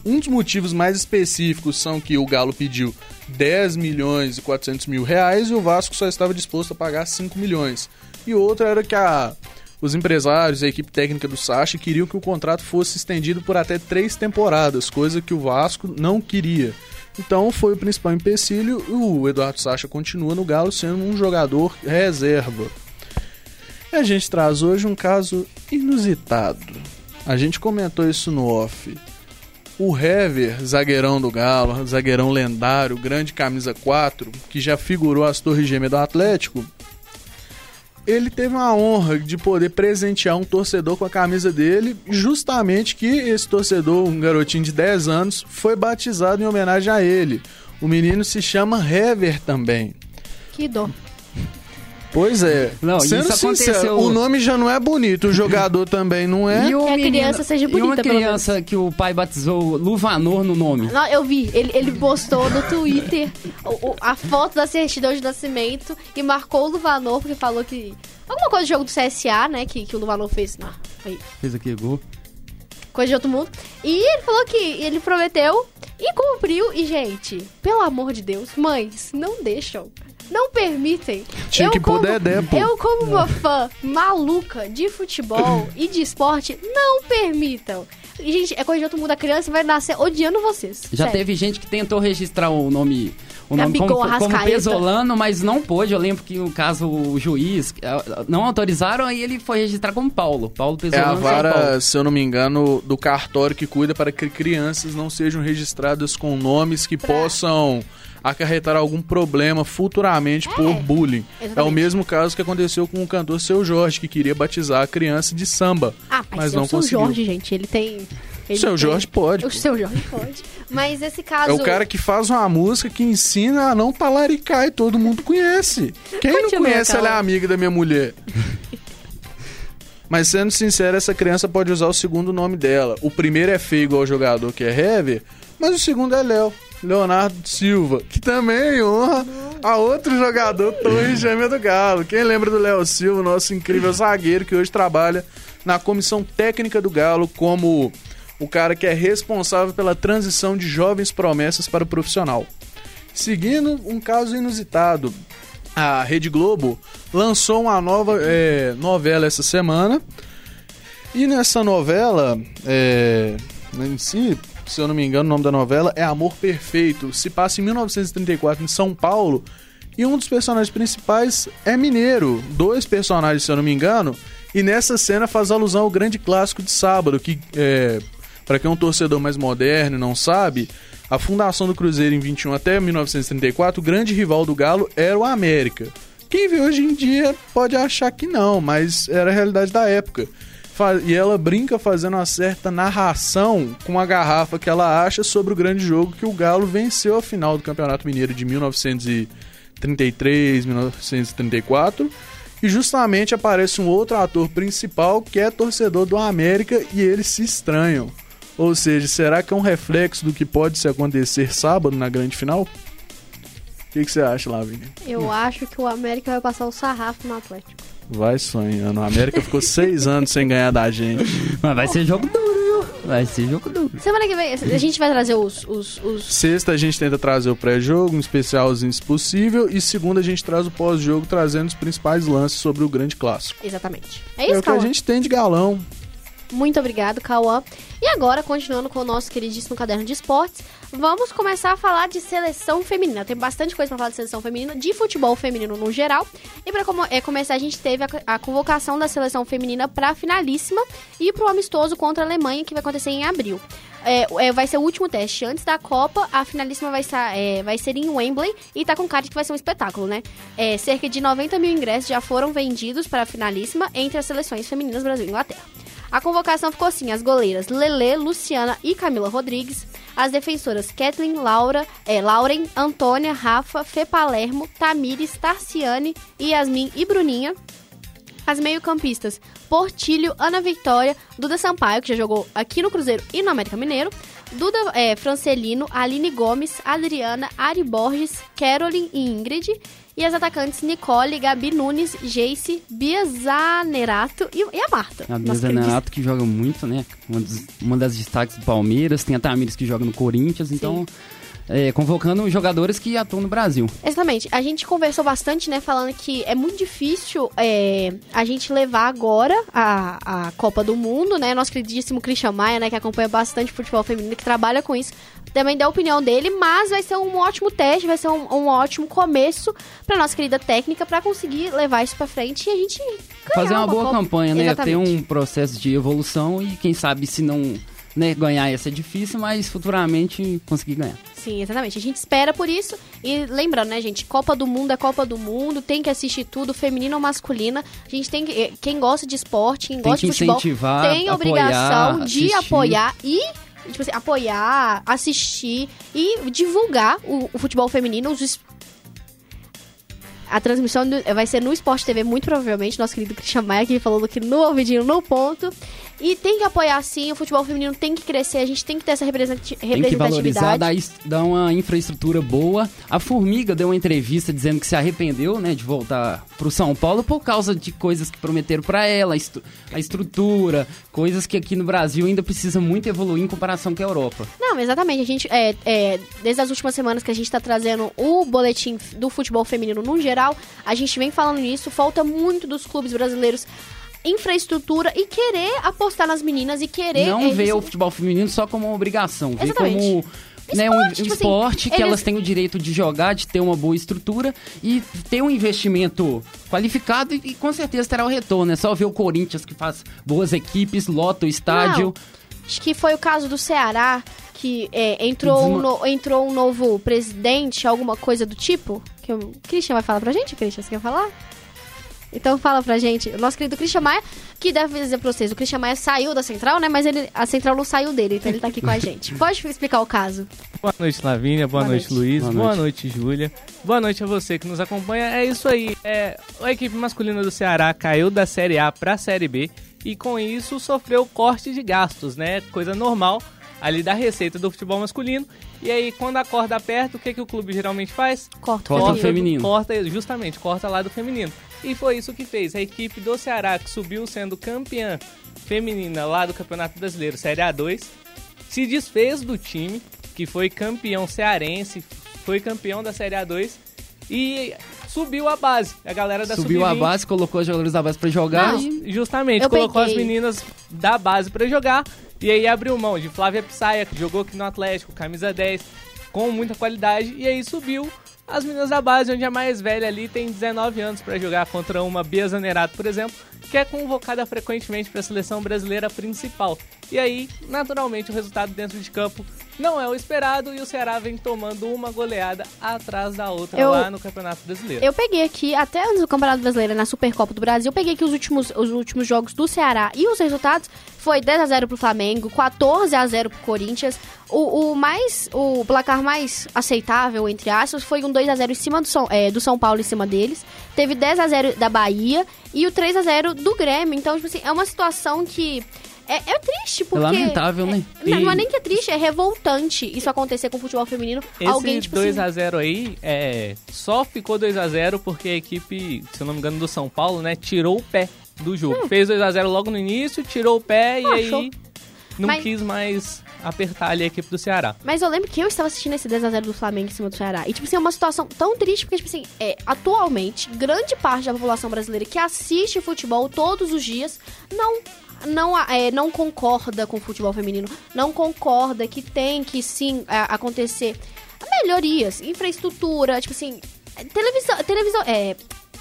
Um dos motivos mais específicos são que o Galo pediu 10 milhões e 400 mil reais e o Vasco só estava disposto a pagar 5 milhões. E outro era que a, os empresários e a equipe técnica do Sacha queriam que o contrato fosse estendido por até três temporadas, coisa que o Vasco não queria. Então foi o principal empecilho e o Eduardo Sacha continua no Galo sendo um jogador reserva. E a gente traz hoje um caso inusitado. A gente comentou isso no off. O Hever, zagueirão do Galo, zagueirão lendário, grande camisa 4, que já figurou as torres gêmeas do Atlético, ele teve a honra de poder presentear um torcedor com a camisa dele, justamente que esse torcedor, um garotinho de 10 anos, foi batizado em homenagem a ele. O menino se chama Hever também. Que dor. Pois é. Não, Sendo isso sincero, aconteceu- o nome já não é bonito, o jogador também não é. E o Que a menino- criança seja E uma bonita, criança que o pai batizou Luvanor no nome. Não, eu vi, ele, ele postou no Twitter a foto da certidão de nascimento e marcou o Luvanor, porque falou que. Alguma coisa do jogo do CSA, né? Que, que o Luvanor fez. Não, aí, Fez aqui gol. coisa de outro mundo. E ele falou que ele prometeu e cumpriu. E, gente, pelo amor de Deus, mães, não deixam. Não permitem. Tinha eu que como, pô. Eu, como uma fã maluca de futebol e de esporte, não permitam. E, gente, é coisa de outro mundo. A criança vai nascer odiando vocês. Já Sério. teve gente que tentou registrar o nome, o nome Gabigol, como, como pesolano, mas não pôde. Eu lembro que no caso o juiz eh, não autorizaram e ele foi registrar como Paulo. Paulo É a Pesolano. São vara, Paulo. se eu não me engano, do cartório que cuida para que crianças não sejam registradas com nomes que possam acarretar algum problema futuramente por bullying. É o exatamente. mesmo caso que aconteceu com o cantor Seu Jorge, que queria batizar a criança de samba, Ah, mas, mas é não o seu conseguiu. Jorge, gente, ele tem. Ele Seu tem- Jorge pode. O seu Jorge pode. Mas esse caso. É o cara que faz uma música que ensina a não talaricar e todo mundo conhece. Quem não Continua, conhece, ela é amiga da minha mulher. Mas sendo sincero, essa criança pode usar o segundo nome dela. O primeiro é feio igual o jogador, que é Hever, mas o segundo é Léo. Leonardo Silva, que também honra a outro jogador, Torre Gêmea do Galo. Quem lembra do Léo Silva, nosso incrível zagueiro, que hoje trabalha na comissão técnica do Galo como o cara que é responsável pela transição de jovens promessas para o profissional. Seguindo um caso inusitado, a Rede Globo lançou uma nova é, novela essa semana. E nessa novela, é, em si, se eu não me engano, o nome da novela é Amor Perfeito. Se passa em 1934 em São Paulo. E um dos personagens principais é mineiro. Dois personagens, se eu não me engano. E nessa cena faz alusão ao grande clássico de sábado, que é, para quem é um torcedor mais moderno e não sabe, a fundação do Cruzeiro em 21 até 1934, o grande rival do Galo era o América. Quem vê hoje em dia pode achar que não, mas era a realidade da época. E ela brinca fazendo uma certa narração com a garrafa que ela acha sobre o grande jogo que o Galo venceu a final do Campeonato Mineiro de 1933, 1934. E justamente aparece um outro ator principal que é torcedor do América e eles se estranham. Ou seja, será que é um reflexo do que pode se acontecer sábado na grande final? O que, que você acha, Lavínia? Eu acho que o América vai passar o sarrafo no Atlético. Vai sonhando. A América ficou seis anos sem ganhar da gente. Mas vai ser jogo duro, viu? Vai ser jogo duro. Semana que vem, a gente vai trazer os. os, os... Sexta a gente tenta trazer o pré-jogo, um especialzinho se possível. E segunda a gente traz o pós-jogo, trazendo os principais lances sobre o grande clássico. Exatamente. É É, isso, o que a gente tem de galão. Muito obrigado, Cauã. E agora, continuando com o nosso queridíssimo caderno de esportes, vamos começar a falar de seleção feminina. Tem bastante coisa pra falar de seleção feminina, de futebol feminino no geral. E pra como- é, começar, a gente teve a, a convocação da seleção feminina pra finalíssima e pro amistoso contra a Alemanha, que vai acontecer em abril. É, é, vai ser o último teste antes da Copa. A finalíssima vai, sa- é, vai ser em Wembley e tá com cara que vai ser um espetáculo, né? É, cerca de 90 mil ingressos já foram vendidos para a finalíssima entre as seleções femininas Brasil e Inglaterra. A convocação ficou assim: as goleiras Lele, Luciana e Camila Rodrigues, as defensoras Kathleen, Laura, é, Lauren, Antônia, Rafa, Fê Palermo, Tamires, Tarciane, Yasmin e Bruninha. As meio-campistas Portilho, Ana Vitória, Duda Sampaio, que já jogou aqui no Cruzeiro e no América Mineiro, Duda é, Francelino, Aline Gomes, Adriana, Ari Borges, Caroline e Ingrid. E as atacantes Nicole, Gabi Nunes, Jace, Bia Zanerato e, e a Marta. A Bia. Zanerato que joga muito, né? Uma, dos- uma das destaques do Palmeiras. Tem a Tamires que joga no Corinthians. Então, é, convocando jogadores que atuam no Brasil. Exatamente. A gente conversou bastante, né? Falando que é muito difícil é, a gente levar agora a, a Copa do Mundo, né? Nosso queridíssimo Christian Maia, né? Que acompanha bastante futebol feminino, que trabalha com isso. Também deu a opinião dele, mas vai ser um ótimo teste, vai ser um, um ótimo começo pra nossa querida técnica pra conseguir levar isso pra frente e a gente Fazer uma boa Copa. campanha, né? Ter Exatamente. um processo de evolução e quem sabe se não né, ganhar ia ser difícil, mas futuramente conseguir ganhar. Sim, exatamente. A gente espera por isso. E lembrando, né, gente? Copa do Mundo é Copa do Mundo, tem que assistir tudo, feminino ou masculina. A gente tem que. eh, Quem gosta de esporte, quem Tem gosta que de futebol, tem obrigação apoiar, de assistir. apoiar e. Tipo assim, apoiar, assistir e divulgar o, o futebol feminino, os a transmissão vai ser no Sport TV, muito provavelmente. Nosso querido Christian Maia, que falou aqui no ouvidinho, no ponto. E tem que apoiar sim, o futebol feminino tem que crescer, a gente tem que ter essa representati- Tem que valorizar, representatividade. dar, dar uma infraestrutura boa. A Formiga deu uma entrevista dizendo que se arrependeu, né, de voltar pro São Paulo por causa de coisas que prometeram pra ela, a estrutura, coisas que aqui no Brasil ainda precisa muito evoluir em comparação com a Europa. Não, exatamente. A gente, é, é, desde as últimas semanas que a gente está trazendo o boletim do futebol feminino no geral, a gente vem falando nisso. Falta muito dos clubes brasileiros infraestrutura e querer apostar nas meninas e querer. Não isso- o futebol feminino só como uma obrigação, Exatamente. como né, um Esporte, tipo assim, esporte que eles- elas têm o direito de jogar, de ter uma boa estrutura e ter um investimento qualificado e, e com certeza terá o retorno. É só ver o Corinthians que faz boas equipes, lota o estádio. Acho que foi o caso do Ceará, que é, entrou, um Desma- no- entrou um novo presidente, alguma coisa do tipo. Que o Christian vai falar pra gente, Christian? Você quer falar? Então fala pra gente. O nosso querido Christian Maia, que deve dizer pra vocês, o Christian Maia saiu da central, né? Mas ele, a central não saiu dele, então ele tá aqui com a gente. Pode explicar o caso? Boa noite, Lavínia. Boa, Boa noite, noite. Luiz. Boa Boa, noite. noite, Júlia. Boa noite a você que nos acompanha. É isso aí. É, a equipe masculina do Ceará caiu da Série A para a Série B e com isso sofreu corte de gastos, né? Coisa normal ali da receita do futebol masculino. E aí, quando a corda aperta, o que, que o clube geralmente faz? Corta, Corta o o feminino. Corta, justamente, corta lá do feminino. E foi isso que fez. A equipe do Ceará, que subiu sendo campeã feminina lá do Campeonato Brasileiro Série A2, se desfez do time, que foi campeão cearense, foi campeão da Série A2 e subiu a base. A galera da Subiu a Sub-20 base, colocou os jogadores da base pra jogar Não. Justamente, Eu colocou peguei. as meninas da base pra jogar e aí abriu mão de Flávia Psaia, que jogou aqui no Atlético, camisa 10, com muita qualidade, e aí subiu as meninas da base, onde a mais velha ali tem 19 anos pra jogar contra uma Bia Zanerato, por exemplo, que é convocada frequentemente para a seleção brasileira principal. E aí, naturalmente, o resultado dentro de campo não é o esperado e o Ceará vem tomando uma goleada atrás da outra Eu- lá no Campeonato Brasileiro. Eu peguei aqui, até antes do Campeonato Brasileiro, na Supercopa do Brasil, eu peguei aqui os últimos, os últimos jogos do Ceará e os resultados foi 10x0 pro Flamengo, 14x0 pro Corinthians. O, o mais. O placar mais aceitável, entre aspas, foi um 2x0 em cima do São, é, do São Paulo em cima deles. Teve 10x0 da Bahia e o 3x0 do Grêmio. Então, tipo assim, é uma situação que. É, é triste, é porque. lamentável, né? Não, E- não é nem que é triste, é revoltante isso acontecer com o futebol feminino. Esse Alguém, tipo assim, 2x0 aí, é, só ficou 2x0 porque a equipe, se eu não me engano, do São Paulo, né, tirou o pé do jogo. Fez 2x0 logo no início, tirou o pé e Hum. Ah, show. aí não Mas- quis mais apertar ali a equipe do Ceará. Mas eu lembro que eu estava assistindo esse 10x0 do Flamengo em cima do Ceará. E, tipo assim, é uma situação tão triste, porque, tipo assim, é, atualmente, grande parte da população brasileira que assiste futebol todos os dias não. Não, é, não concorda com o futebol feminino, não concorda que tem que sim a- acontecer melhorias, infraestrutura, tipo assim, é, televisão, televisão, é,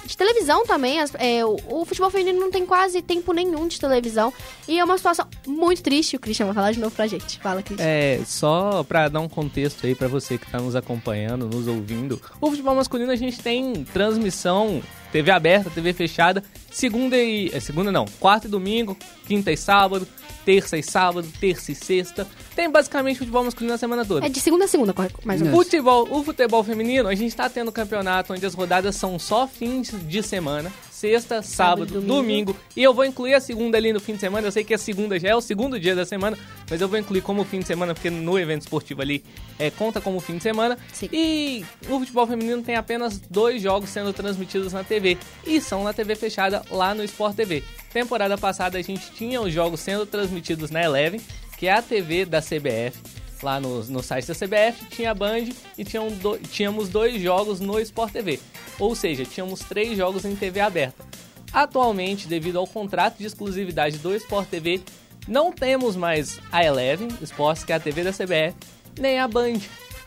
de televisão também, as- é, o, o futebol feminino não tem quase tempo nenhum de televisão e é uma situação muito triste. O Christian vai falar de novo pra gente. Fala, Christian. É, só pra dar um contexto aí pra você que tá nos acompanhando, nos ouvindo. O futebol masculino a gente tem transmissão TV aberta, TV fechada, segunda e é, segunda não, quarta e domingo, quinta e sábado, terça e sábado, terça e sexta. Tem basicamente futebol masculino a semana toda. É de segunda a segunda, mais ou menos. Futebol, o futebol feminino, a gente tá tendo campeonato onde as rodadas são só fins de semana. Sexta, sábado, Sábado, domingo. domingo. E eu vou incluir a segunda ali no fim de semana. Eu sei que a segunda já é o segundo dia da semana, mas eu vou incluir como fim de semana, porque no evento esportivo ali é, conta como fim de semana. Sim. E o futebol feminino tem apenas dois jogos sendo transmitidos na TV. E são na TV fechada lá no Sport TV. Temporada passada a gente tinha os jogos sendo transmitidos na Eleven, que é a TV da CBF lá no, no site da CBF, tinha a Band e do- tínhamos dois jogos no Sport TV. Ou seja, tínhamos três jogos em TV aberta. Atualmente, devido ao contrato de exclusividade do Sport TV, não temos mais a Eleven Sports, que é a TV da CBF, nem a Band.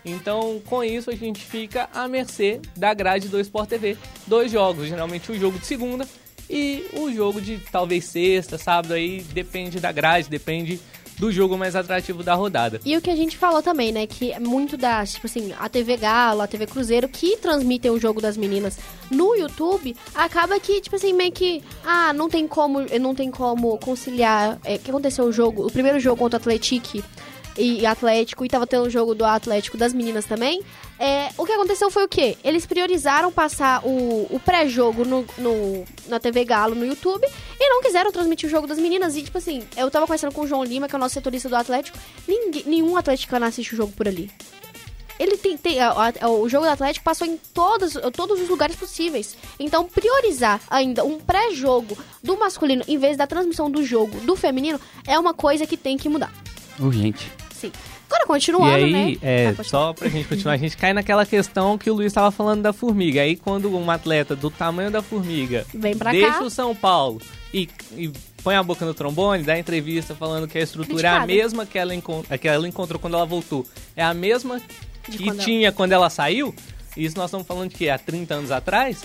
Então, com isso, a gente fica à mercê da grade do Sport TV. Dois jogos, geralmente o jogo de segunda e o jogo de talvez sexta, sábado, aí depende da grade, depende do jogo mais atrativo da rodada. E o que a gente falou também, né? Que é muito das, tipo assim, a TV Galo, a TV Cruzeiro, que transmitem o jogo das meninas no YouTube, acaba que, tipo assim, meio que. Ah, não tem como, não tem como conciliar. É, que aconteceu o jogo, o primeiro jogo contra o Atlético e Atlético, e tava tendo o jogo do Atlético das meninas também. É, o que aconteceu foi o quê? Eles priorizaram passar o, o pré-jogo no, no, na TV Galo, no YouTube, e não quiseram transmitir o jogo das meninas. E, tipo assim, eu tava conversando com o João Lima, que é o nosso setorista do Atlético, ninguém, nenhum atleticano assiste o jogo por ali. Ele tem, tem a, a, o jogo do Atlético passou em todos, todos os lugares possíveis. Então, priorizar ainda um pré-jogo do masculino em vez da transmissão do jogo do feminino é uma coisa que tem que mudar. Urgente. Sim. Agora, continuando, e aí, né? é, Ah, só pra gente continuar, a gente cai naquela questão que o Luiz estava falando da formiga. Aí quando um atleta do tamanho da formiga Vem pra deixa cá. o São Paulo e, e põe a boca no trombone, dá entrevista falando que a estrutura é a Criticado. mesma que ela, que ela encontrou quando ela voltou. É a mesma De que quando ela- tinha quando ela saiu. Isso nós estamos falando que há 30 anos atrás.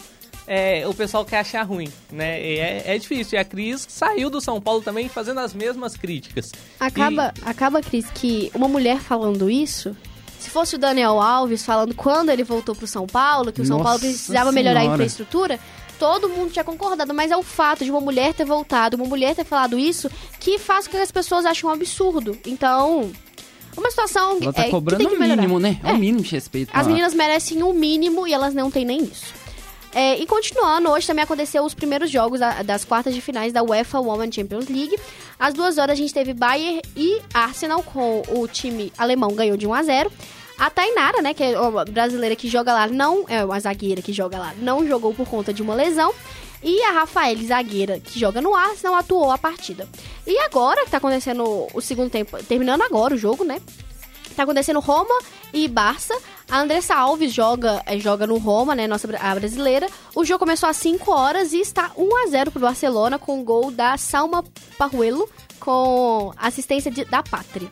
É, o pessoal quer achar ruim, né? E É, é difícil. E a Cris saiu do São Paulo também fazendo as mesmas críticas. Acaba, acaba, Cris, que uma mulher falando isso. Se fosse o Daniel Alves falando quando ele voltou pro São Paulo, que o São Nossa Paulo precisava melhorar a infraestrutura, todo mundo tinha concordado. Mas é o fato de uma mulher ter voltado, uma mulher ter falado isso, que faz com que as pessoas achem um absurdo. Então, uma situação Ela tá é, que cobrando tem que o mínimo, né? É, É. o mínimo de respeito. As lá. meninas merecem o mínimo e elas não têm nem isso. É, e continuando, hoje também aconteceu os primeiros jogos da- das quartas de finais da UEFA Women Champions League. Às duas horas a gente teve Bayern e Arsenal com o time alemão ganhou de 1 a 0. A Tainara, né, que é uma brasileira que joga lá, não é uma zagueira que joga lá, não jogou por conta de uma lesão. E a Rafael, zagueira, que joga no Arsenal, atuou a partida. E agora que tá acontecendo o segundo tempo, terminando agora o jogo, né? Tá acontecendo Roma e Barça. A Andressa Alves joga, eh, joga no Roma, né? Nossa a brasileira. O jogo começou às 5 horas e está 1 a 0 pro Barcelona com o gol da Salma Parruelo com assistência de- da Pátria.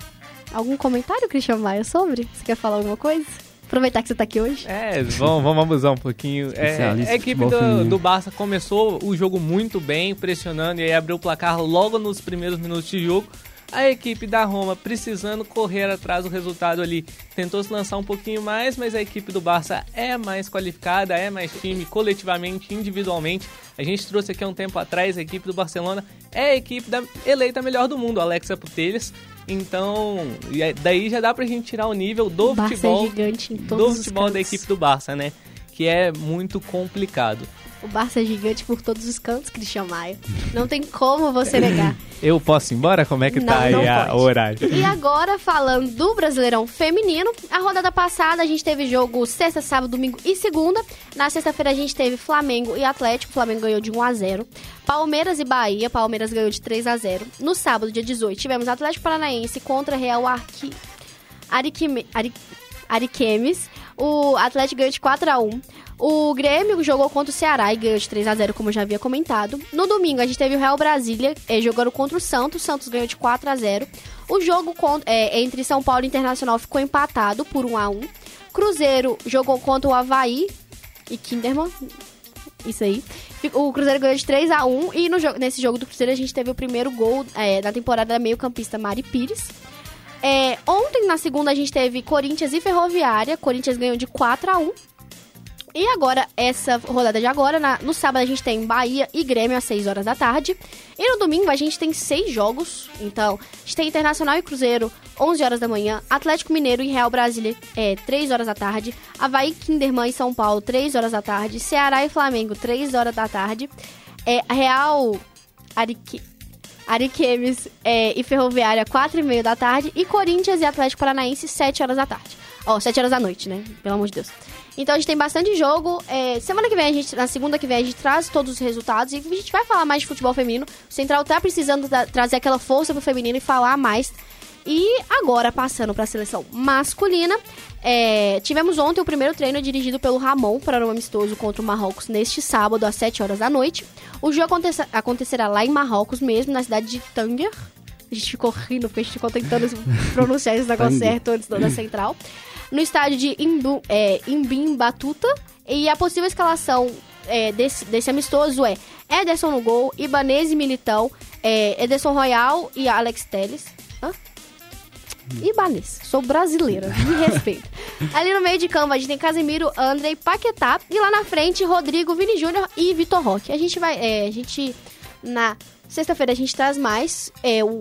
Algum comentário, Cristian Maia, sobre? Você quer falar alguma coisa? Aproveitar que você tá aqui hoje. É, vamos, vamos abusar um pouquinho. É, a equipe do, do Barça começou o jogo muito bem, pressionando, e aí abriu o placar logo nos primeiros minutos de jogo. A equipe da Roma precisando correr atrás do resultado ali. Tentou se lançar um pouquinho mais, mas a equipe do Barça é mais qualificada, é mais time coletivamente, individualmente. A gente trouxe aqui há um tempo atrás a equipe do Barcelona. É a equipe da eleita melhor do mundo, Alexa Putellas. Então, aí- daí já dá pra gente tirar o nível do Barça futebol é gigante em todos do futebol da equipe do Barça, né? Que é muito complicado. O Barça é gigante por todos os cantos, Cristian Maia. Não tem como você negar. Eu posso ir embora? Como é que Não, tá aí a- o horário? E agora, falando do Brasileirão Feminino, a rodada passada a gente teve jogo sexta, sábado, domingo e segunda. Na sexta-feira a gente teve Flamengo e Atlético. O Flamengo ganhou de 1 a 0 Palmeiras e Bahia. Palmeiras ganhou de 3 a 0 No sábado, dia 18, tivemos Atlético Paranaense contra Real Arqui... Ariquime... Ari... Ariquemes. O Atlético ganhou de 4 a 1 O Grêmio jogou contra o Ceará e ganhou de 3 a 0 como eu já havia comentado. No domingo, a gente teve o Real Brasília eh, jogando contra o Santos. O Santos ganhou de 4 a 0 O jogo con- eh, entre São Paulo e Internacional ficou empatado por 1 a 1 Cruzeiro jogou contra o Havaí e Kinderman. Isso aí. O Cruzeiro ganhou de 3 a 1 e no jogo- nesse jogo do Cruzeiro a gente teve o primeiro gol eh, da temporada da meio-campista Mari Pires. É, ontem, na segunda, a gente teve Corinthians e Ferroviária. Corinthians ganhou de 4 a 1 E agora, essa rodada de agora, na- no sábado a gente tem Bahia e Grêmio às 6 horas da tarde. E no domingo a gente tem seis jogos. Então, a gente tem Internacional e Cruzeiro, 11 horas da manhã. Atlético Mineiro e Real Brasília, é, 3 horas da tarde. Havaí, Kinderman e São Paulo, 3 horas da tarde. Ceará e Flamengo, 3 horas da tarde. É, Real Arique... Ariquemes é, e Ferroviária, 4 e meia da tarde. E Corinthians e Atlético Paranaense, 7 horas da tarde. Ó, 7 horas da noite, né? Pelo amor de Deus. Então a gente tem bastante jogo. É, semana que vem, a gente, na segunda que vem, a gente traz todos os resultados. E a gente vai falar mais de futebol feminino. O Central tá precisando da- trazer aquela força pro feminino e falar mais. E agora, passando para a seleção masculina, é, tivemos ontem o primeiro treino dirigido pelo Ramon para um amistoso contra o Marrocos neste sábado, às 7 horas da noite. O jogo aconteça- acontecerá lá em Marrocos mesmo, na cidade de Tanger. A gente ficou rindo porque a gente ficou tentando pronunciar esse negócio certo antes da central. No estádio de Imbu, é, Imbim Batuta. E a possível escalação é, desse, desse amistoso é Ederson no gol, Ibanez e Militão, é, Ederson Royal e Alex Teles. Hã? Ibanês. Sou brasileira, me respeita. Ali no meio de campo a gente tem Casemiro, Andrei, Paquetá. E lá na frente, Rodrigo, Vini Júnior e Vitor Roque. A gente vai. É, a gente. Na sexta-feira a gente traz mais. É, o,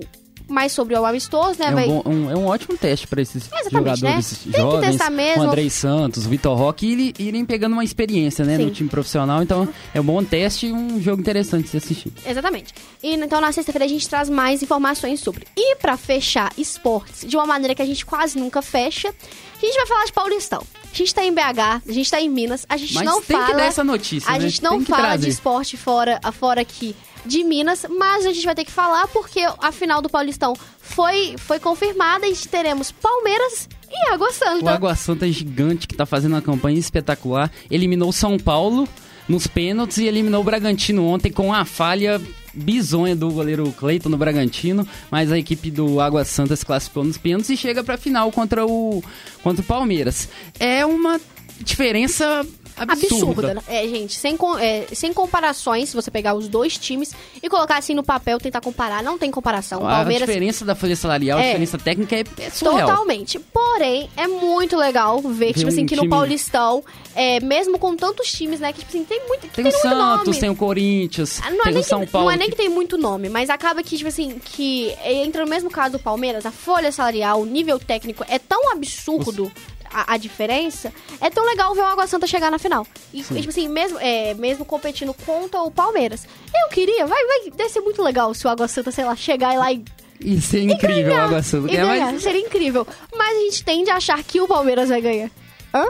mais sobre o amistoso, né? É um, vai... bom- um- é um ótimo teste para esses Exatamente, jogadores né? Jovens, o Andrei Santos, o Vitor Roque, irem, irem pegando uma experiência né, Sim. no time profissional. Então é um bom teste e um jogo interessante de se assistir. Exatamente. E então na sexta-feira a gente traz mais informações sobre. E pra fechar esportes de uma maneira que a gente quase nunca fecha, a gente vai falar de Paulistão. A gente tá em BH, a gente tá em Minas, a gente Mas não tem fala. que dar essa notícia, A né? gente não fala trazer. de esporte fora, fora aqui de Minas, mas a gente vai ter que falar porque a final do Paulistão foi, foi confirmada e teremos Palmeiras e Água O Santa. Água Santa é gigante que tá fazendo uma campanha espetacular. Eliminou o São Paulo nos pênaltis e eliminou o Bragantino ontem com a falha bizonha do goleiro Cleiton no Bragantino, mas a equipe do Água Santa se classificou nos pênaltis e chega pra final contra o contra o Palmeiras. É uma diferença absurda. Absurda, né? É, gente, sem, com- é, sem comparações, se você pegar os dois times e colocar assim no papel, tentar comparar, não tem comparação. A Palmeiras diferença da folha salarial, a É. diferença técnica é, é surreal. Totalmente. Porém, é muito legal ver, tipo assim, um que no time- Paulistão, é, mesmo com tantos times, né, que tipo assim, tem muito, Tem tem, o muito Santos, nome. tem o Corinthians, Ah, Não é, tem nem o São que, Paulo. não é nem que tem muito nome, mas acaba que, tipo assim, que entra no mesmo caso do Palmeiras, a folha salarial, o nível técnico é tão absurdo a, a diferença, é tão legal ver o Água Santa chegar na final. E, e, tipo assim, mesmo, é, mesmo competindo contra o Palmeiras. Eu queria, vai, vai, deve ser muito legal se o Água Santa, sei lá, chegar lá e Isso é incrível, o Água Santa. É, mas-. Seria incrível. Mas a gente tende a achar que o Palmeiras vai ganhar. Hã?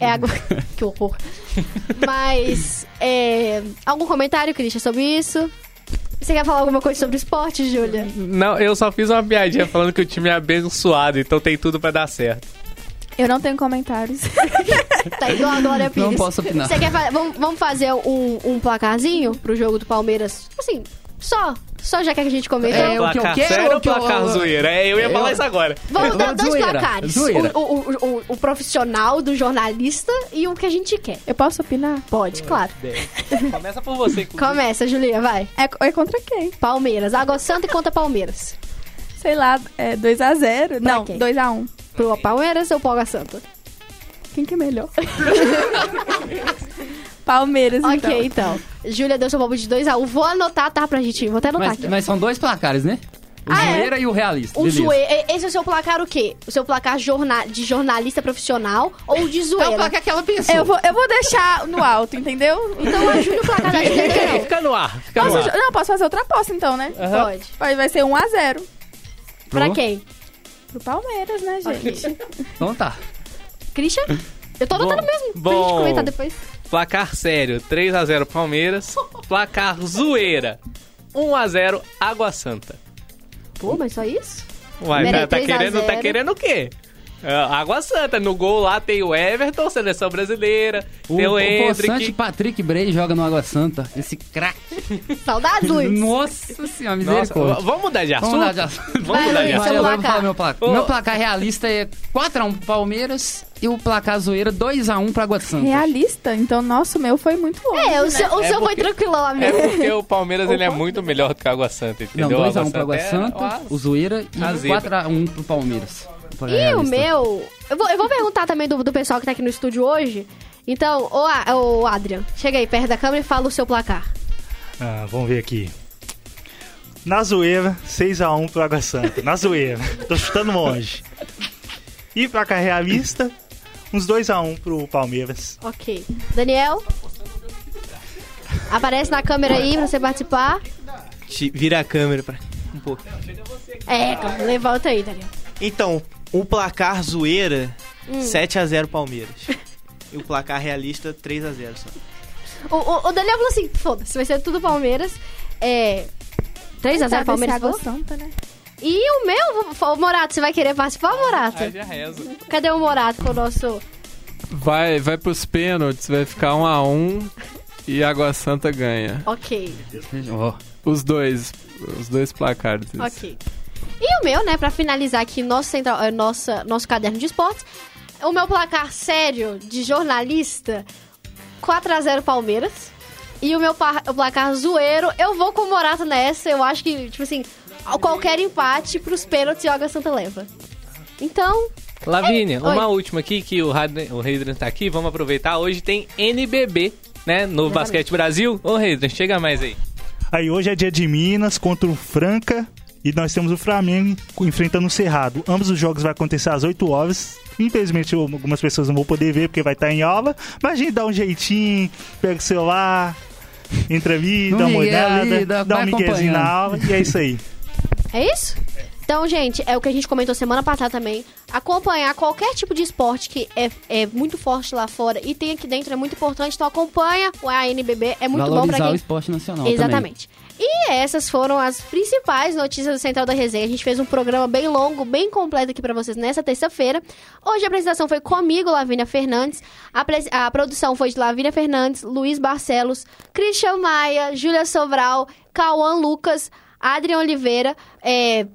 É água. que horror. Mas. é, Algum comentário, Christian, sobre isso? Você quer falar alguma coisa sobre esporte, Júlia? Não, eu só fiz uma piadinha falando que o time é abençoado, então tem tudo pra dar certo. Eu não tenho comentários. Tá igual a Glória Pires. Não posso opinar. Você quer fa- vamos, vamos fazer um, um placarzinho pro jogo do Palmeiras? Assim, só. Só já que a gente comentou. É, o que eu placar quero sério o que eu- placar zoeira? É, eu ia Eu- falar isso agora. Vamos É, dar dois zoeira, placares. zoeira. O, o, o, o- profissional do jornalista e o que a gente quer. Eu posso opinar? Pode, claro. Começa por você, inclusive. Começa, Julia, vai. É, é contra quem? Palmeiras. Água Santa e contra Palmeiras. Sei lá, é 2x0. Não, quem? 2x1. Pro Palmeiras ou pro Água Santa? Quem que é melhor? Palmeiras, então. Ok, então. Júlia deu seu palpite de 2x1. Vou anotar, tá, pra gente? Vou até anotar Mas, aqui. mas são dois placares, né? O Ah, é? zoeira e o realista. O beleza. zoe... Esse é o seu placar o quê? O seu placar jorna... de jornalista profissional ou de É o zoeira? placar que ela pensou. Eu vou, eu vou deixar no alto, entendeu? Então a Júlia o placar da Júlia Fica, não. fica no ar, fica no Posso, ar. não, posso fazer outra aposta então, né? Pode. Vai, vai ser 1x0 Pra Pro? quem? Pro Palmeiras, né, gente? Então tá. Christian? Eu tô anotando Bom, mesmo, pra bom. gente comentar depois. Placar sério, 3x0 Palmeiras. Placar zoeira, 1x0 Água Santa. Pô, mas só isso? Uai, tá, tá 3 a querendo, tá 0. querendo o quê? É, Água Santa, no gol lá tem o Everton, seleção brasileira, O, tem o, o Hendrick. Patrick Bray joga no Água Santa. Esse craque. Saudades, Luiz. Nossa senhora, Nossa, misericórdia. v- vamos mudar de assunto? Vamos mudar de assunto. Vamos mudar de Luiz, assunto. Vai, agora eu vou placar. falar meu placar. Ô. Meu placar realista é 4x1 pro Palmeiras e o placar zoeira 2x1 pro Água Santa. Realista, então, nosso, meu foi muito longe. É, o né? seu, o É seu foi porque- tranquilão, É amigo. porque o Palmeiras ele é muito melhor do que a Água Santa, Não, entendeu? 2x1 pro Água é Santa, uma- o zoeira e a zebra. 4x1 pro Palmeiras. E o meu. Eu vou, eu vou perguntar também do, do pessoal que tá aqui no estúdio hoje. Então, ô, A- ô Adrian, chega aí perto da câmera e fala o seu placar. Ah, vamos ver aqui. Na zoeira, 6x1 pro Água Santa. Na zoeira. Tô chutando longe. E pra cá realista, uns 2x1 pro Palmeiras. Ok. Daniel? Aparece na câmera aí pra você participar. Te- Vira a câmera pra um pouco. É, levanta aí, Daniel. Então, o placar zoeira, Hum. 7x0 Palmeiras. E o placar realista, 3x0 só. O, o, o Daniel falou assim: foda-se, vai ser tudo Palmeiras. É. 3x0 Coitado Palmeiras. Água falou? Santa, né? E o meu, o Morato, você vai querer participar, Morato? Ai, já reza. Cadê o Morato, o nosso. Vai, vai pros pênaltis, vai ficar um a um e Água Santa ganha. Ok, Os dois, os dois placares. ok. E o meu, né, pra finalizar aqui nosso, central, eh, nossa, nosso caderno de esportes, o meu placar sério de jornalista, 4x0 Palmeiras. E o meu par- o placar zoeiro, eu vou com o Morato nessa, eu acho que, tipo assim, qualquer empate pros pênaltis e o Água Santa leva. Então, Lavínia, Oi. uma última aqui que o Hadrian tá aqui, vamos aproveitar. Hoje tem NBB, né, no Basquete Brasil. Ô, Hadrian, chega mais aí. Aí hoje é dia de Minas contra o Franca e nós temos o Flamengo enfrentando o Cerrado. Ambos os jogos vão acontecer às 8 horas. Infelizmente algumas pessoas não vão poder ver porque vai estar em aula, mas a gente dá um jeitinho, pega o celular, entra ali, Um dá uma olhada, ali, dá, dá- um miguezinho na aula e é isso aí. É isso? Então, gente, é o que a gente comentou semana passada também. Acompanhar qualquer tipo de esporte que é, é muito forte lá fora e tem aqui dentro é muito importante. Então, acompanha o ANBB. É muito bom Valorizar pra o quem... esporte nacional Exatamente. E essas foram as principais notícias do Central da Resenha. A gente fez um programa bem longo, bem completo aqui pra vocês nessa terça-feira. Hoje a apresentação foi comigo, Lavínia Fernandes. A, pres- a produção foi de Lavínia Fernandes, Luiz Barcelos, Christian Maia, Júlia Sobral, Cauã Lucas, Adrian Oliveira, é...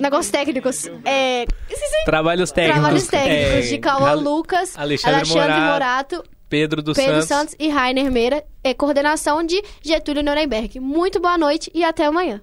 Negócios técnicos. É... Trabalhos técnicos. Trabalhos técnicos é, de Cauã Lucas, Alexandre Alexandre, Morato, Morato, Pedro dos Pedro Santos. Santos e Rainer Meira. É coordenação de Getúlio Nuremberg. Muito boa noite e até amanhã.